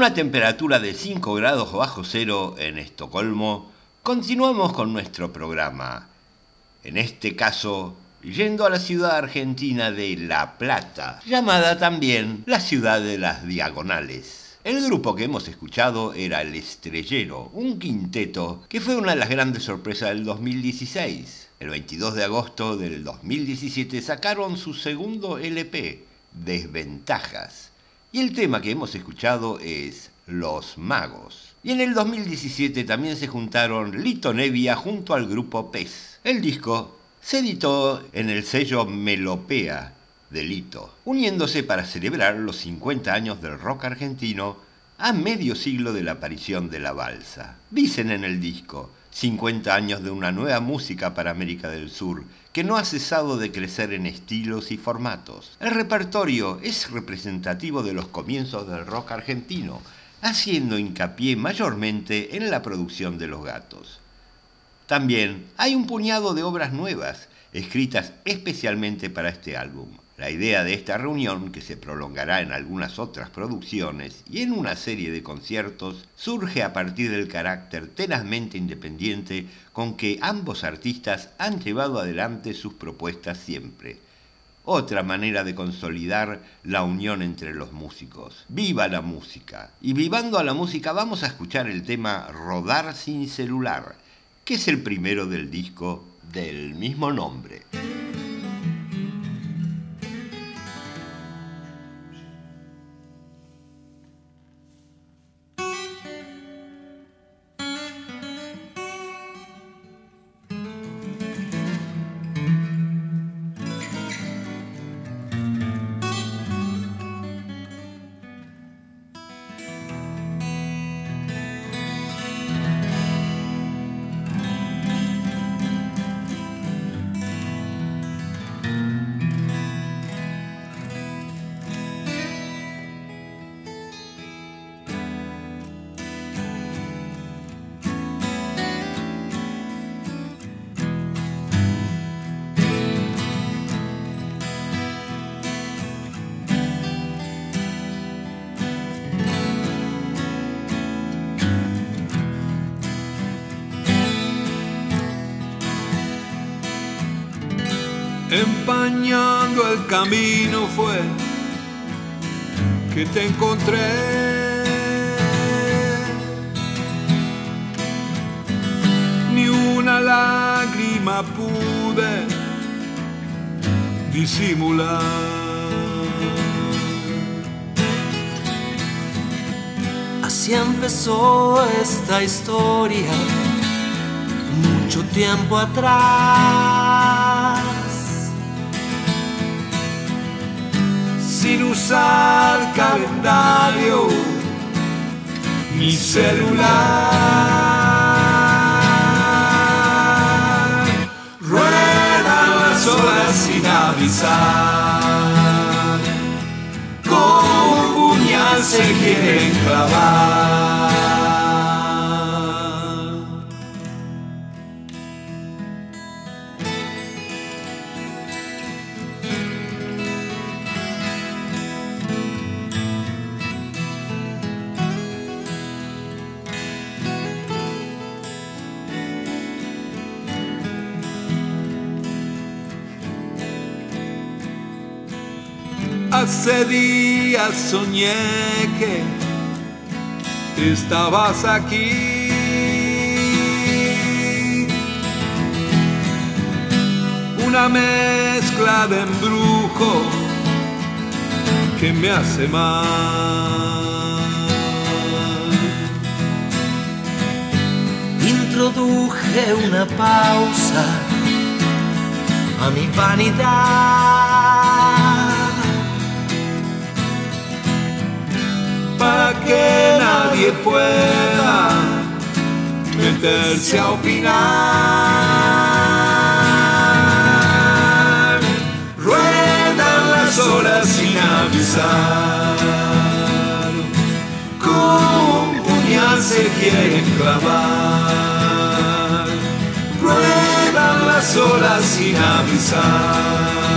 una temperatura de 5 grados bajo cero en Estocolmo, continuamos con nuestro programa. En este caso, yendo a la ciudad argentina de La Plata, llamada también la ciudad de las diagonales. El grupo que hemos escuchado era El Estrellero, un quinteto que fue una de las grandes sorpresas del 2016. El 22 de agosto del 2017 sacaron su segundo LP, Desventajas. Y el tema que hemos escuchado es Los Magos. Y en el 2017 también se juntaron Lito Nevia junto al grupo Pez. El disco se editó en el sello Melopea de Lito, uniéndose para celebrar los 50 años del rock argentino a medio siglo de la aparición de la balsa. Dicen en el disco, 50 años de una nueva música para América del Sur, que no ha cesado de crecer en estilos y formatos. El repertorio es representativo de los comienzos del rock argentino, haciendo hincapié mayormente en la producción de los gatos. También hay un puñado de obras nuevas, escritas especialmente para este álbum. La idea de esta reunión, que se prolongará en algunas otras producciones y en una serie de conciertos, surge a partir del carácter tenazmente independiente con que ambos artistas han llevado adelante sus propuestas siempre. Otra manera de consolidar la unión entre los músicos. ¡Viva la música! Y vivando a la música vamos a escuchar el tema Rodar sin celular, que es el primero del disco del mismo nombre. Empañando el camino fue que te encontré. Ni una lágrima pude disimular. Así empezó esta historia mucho tiempo atrás. Sin usar calendario mi celular. Ruedan las horas sin avisar, como un puñal se quieren clavar. Hace días soñé que estabas aquí. Una mezcla de embrujo que me hace mal. Introduje una pausa a mi vanidad. Para que nadie pueda meterse a opinar. Ruedan las horas sin avisar, con puñal se quieren clavar. Ruedan las horas sin avisar,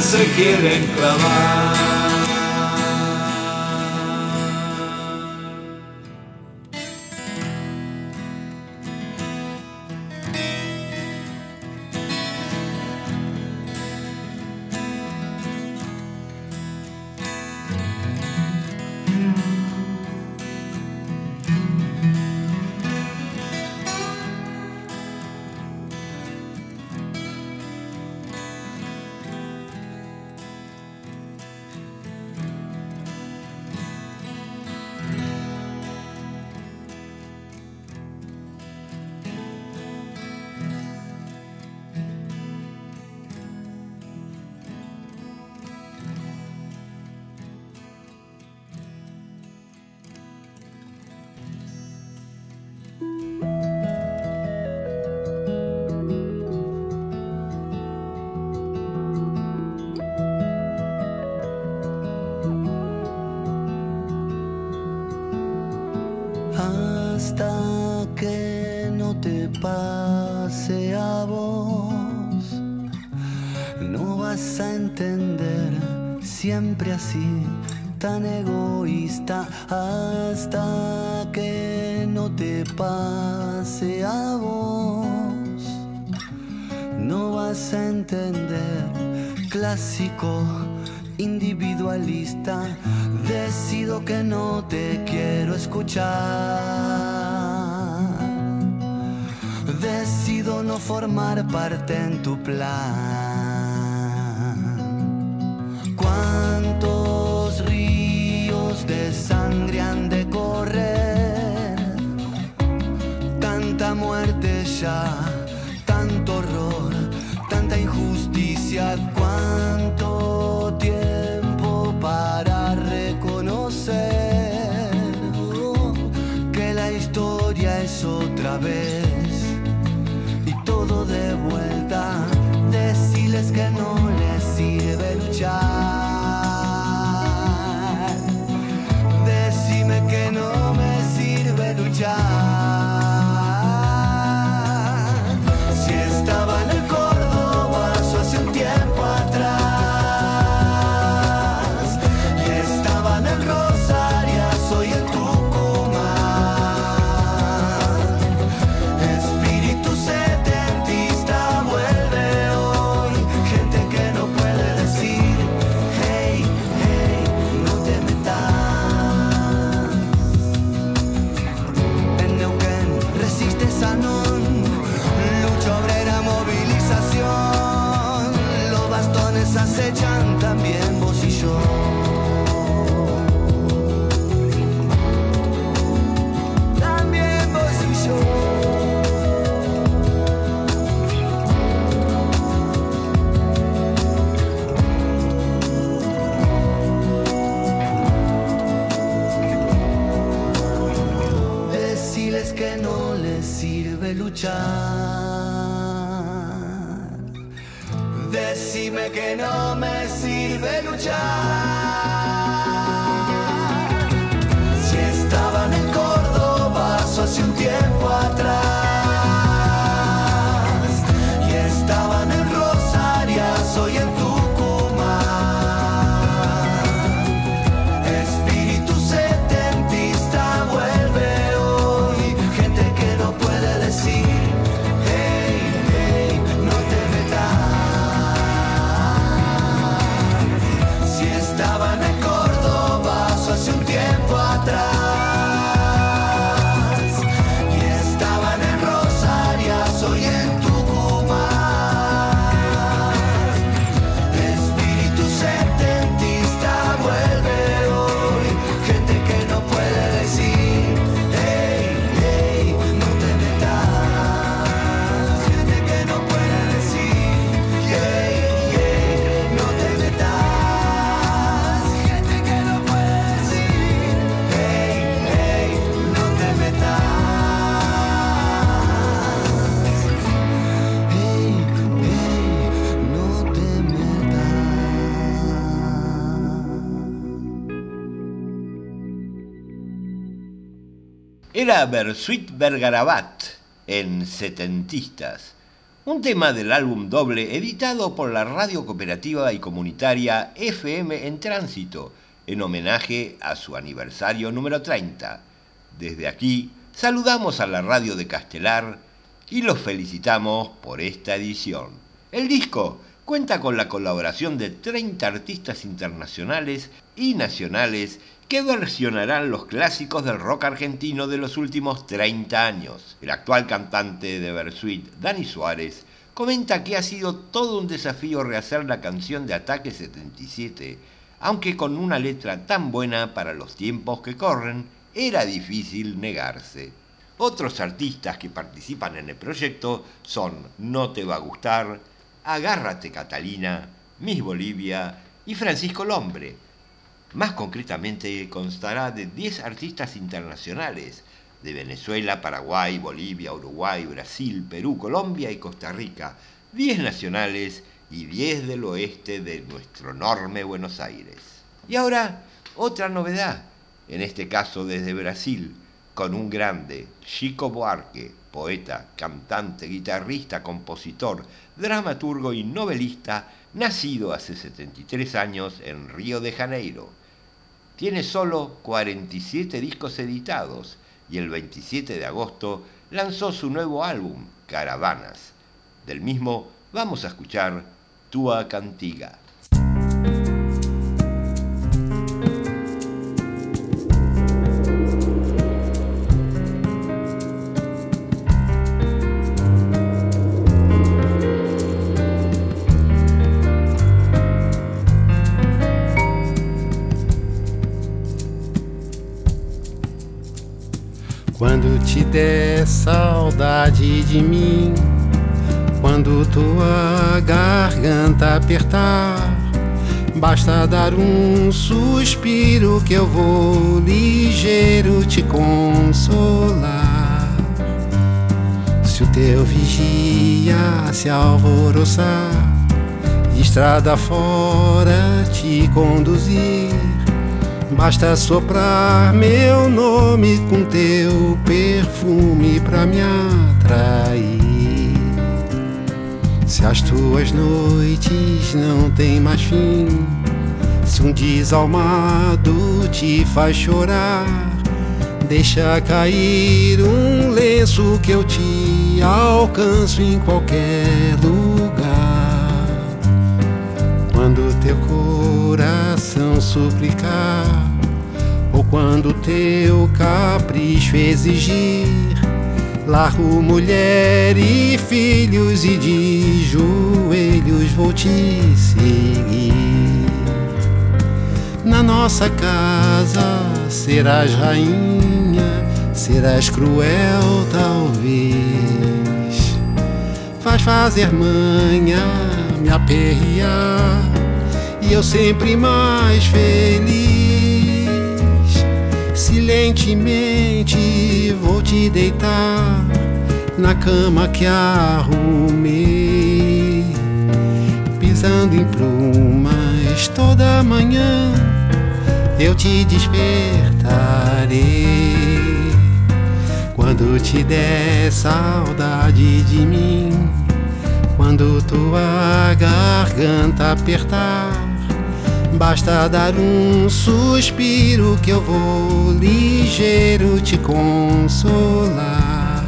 se quieren clavar. Siempre así, tan egoísta, hasta que no te pase a vos. No vas a entender, clásico individualista, decido que no te quiero escuchar. Decido no formar parte en tu plan. Sangre han de correr? Tanta muerte ya, tanto horror, tanta injusticia, cuánto tiempo para reconocer que la historia es otra vez y todo de vuelta. Decirles que no Decime que no me sirve luchar. Si estaba en el Córdoba hace un tiempo Era Bersuit Bergarabat en Setentistas, un tema del álbum doble editado por la radio cooperativa y comunitaria FM en Tránsito, en homenaje a su aniversario número 30. Desde aquí saludamos a la radio de Castelar y los felicitamos por esta edición. El disco cuenta con la colaboración de 30 artistas internacionales y nacionales que versionarán los clásicos del rock argentino de los últimos 30 años. El actual cantante de Bersuit, Dani Suárez, comenta que ha sido todo un desafío rehacer la canción de Ataque 77, aunque con una letra tan buena para los tiempos que corren, era difícil negarse. Otros artistas que participan en el proyecto son No Te Va a Gustar, Agárrate Catalina, Miss Bolivia y Francisco Lombre. Más concretamente constará de 10 artistas internacionales de Venezuela, Paraguay, Bolivia, Uruguay, Brasil, Perú, Colombia y Costa Rica, 10 nacionales y 10 del oeste de nuestro enorme Buenos Aires. Y ahora, otra novedad, en este caso desde Brasil, con un grande, Chico Buarque, poeta, cantante, guitarrista, compositor, dramaturgo y novelista, nacido hace 73 años en Río de Janeiro. Tiene solo 47 discos editados y el 27 de agosto lanzó su nuevo álbum, Caravanas. Del mismo vamos a escuchar Tua Cantiga. Der saudade de mim, quando tua garganta apertar, basta dar um suspiro que eu vou ligeiro te consolar. Se o teu vigia se alvoroçar, estrada fora te conduzir. Basta soprar meu nome com teu perfume pra me atrair. Se as tuas noites não têm mais fim, se um desalmado te faz chorar, deixa cair um lenço que eu te alcanço em qualquer lugar. Teu coração suplicar, ou quando teu capricho exigir, largo mulher e filhos e de joelhos vou te seguir. Na nossa casa serás rainha, serás cruel talvez. Faz fazer manha, me aperrear e eu sempre mais feliz. Silentemente vou te deitar na cama que arrumei, pisando em plumas toda manhã. Eu te despertarei quando te der saudade de mim. Quando tua garganta apertar, basta dar um suspiro que eu vou ligeiro te consolar.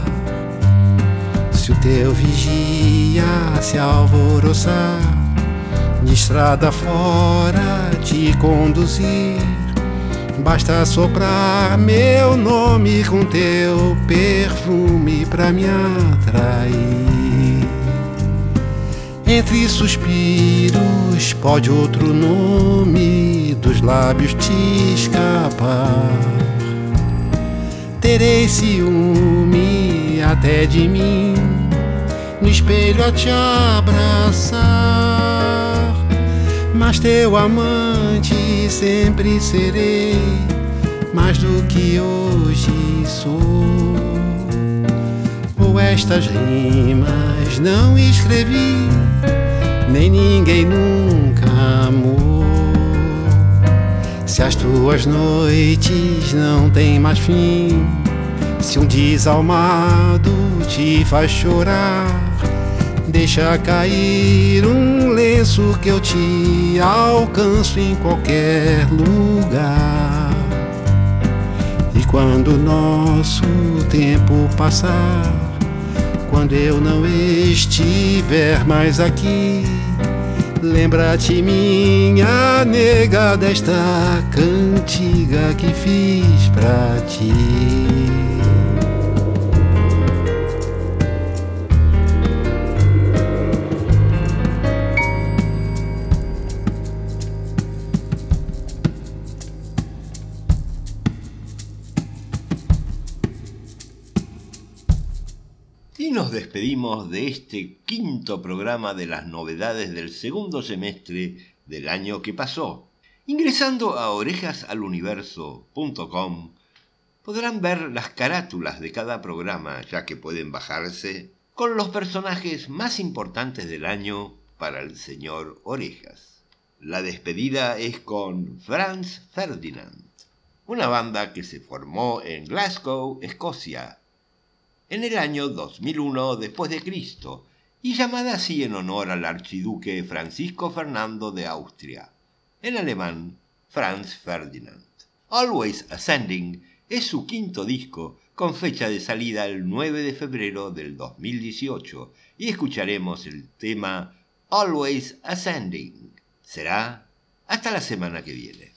Se o teu vigia se alvoroçar, de estrada fora te conduzir, basta soprar meu nome com teu perfume pra me atrair. Entre suspiros pode outro nome dos lábios te escapar. Terei ciúme até de mim, no espelho a te abraçar. Mas teu amante sempre serei, mais do que hoje sou. Estas rimas não escrevi, nem ninguém nunca amou. Se as tuas noites não têm mais fim, se um desalmado te faz chorar, deixa cair um lenço que eu te alcanço em qualquer lugar. E quando nosso tempo passar, quando eu não estiver mais aqui, lembra-te, minha nega, desta cantiga que fiz pra ti. despedimos de este quinto programa de las novedades del segundo semestre del año que pasó. Ingresando a orejasaluniverso.com podrán ver las carátulas de cada programa, ya que pueden bajarse, con los personajes más importantes del año para el señor Orejas. La despedida es con Franz Ferdinand, una banda que se formó en Glasgow, Escocia, en el año 2001 después de Cristo y llamada así en honor al archiduque Francisco Fernando de Austria, en alemán Franz Ferdinand. Always Ascending es su quinto disco con fecha de salida el 9 de febrero del 2018 y escucharemos el tema Always Ascending. Será hasta la semana que viene.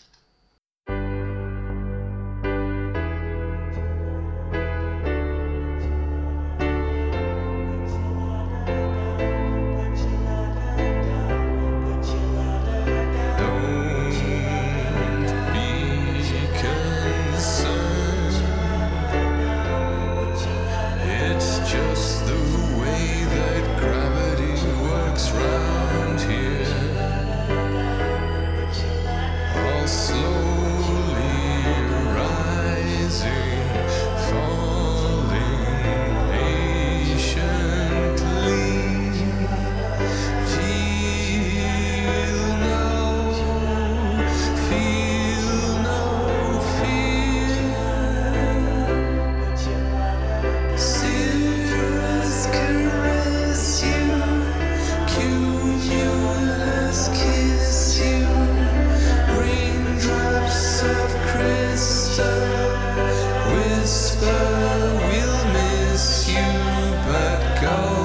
go.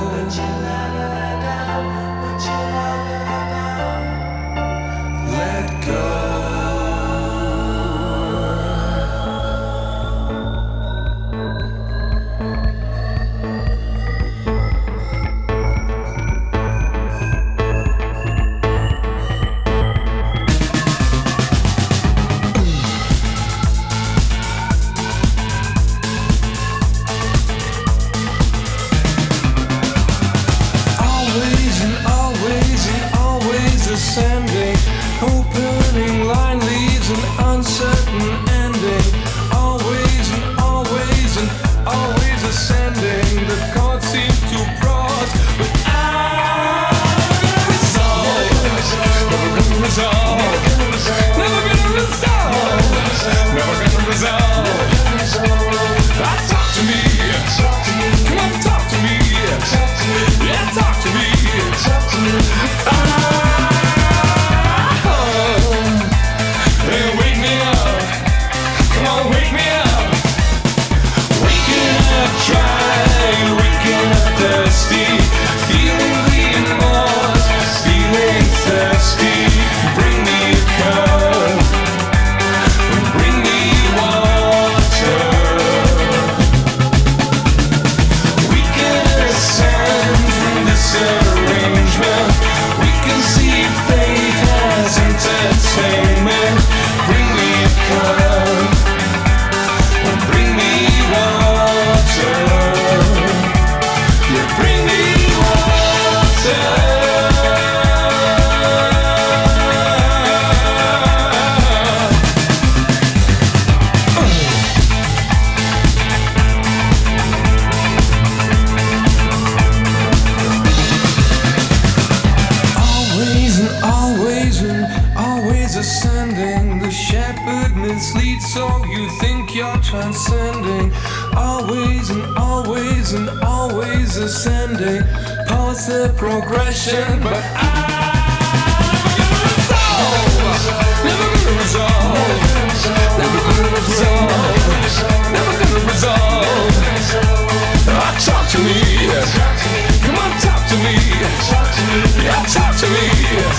Yeah, talk to me. Talk to me.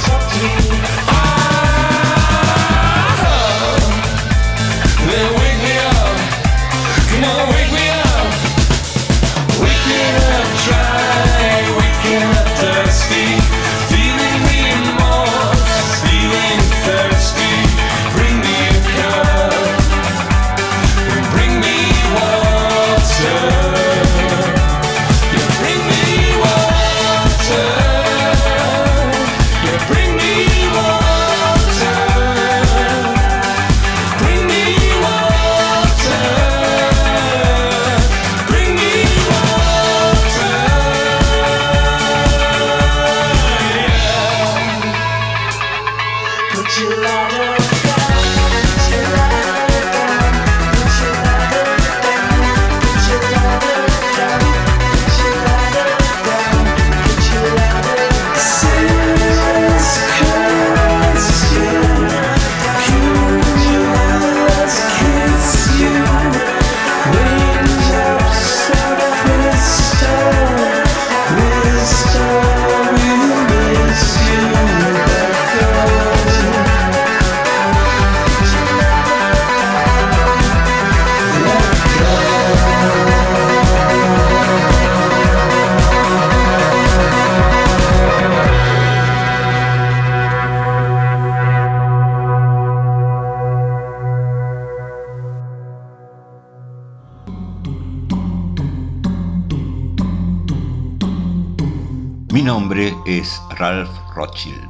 Talk to me. Mi nombre es Ralph Rothschild.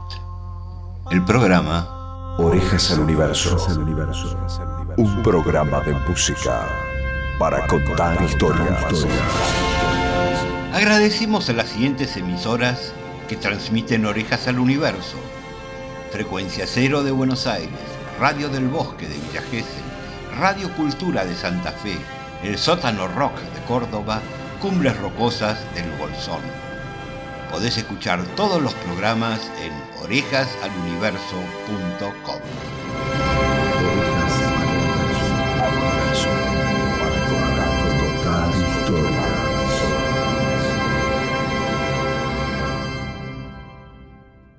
El programa Orejas al Universo. Un programa de música para contar historias. Agradecemos a las siguientes emisoras que transmiten Orejas al Universo. Frecuencia Cero de Buenos Aires, Radio del Bosque de Villa Gesell, Radio Cultura de Santa Fe, El Sótano Rock de Córdoba, Cumbres Rocosas del Bolsón. Podés escuchar todos los programas en orejasaluniverso.com.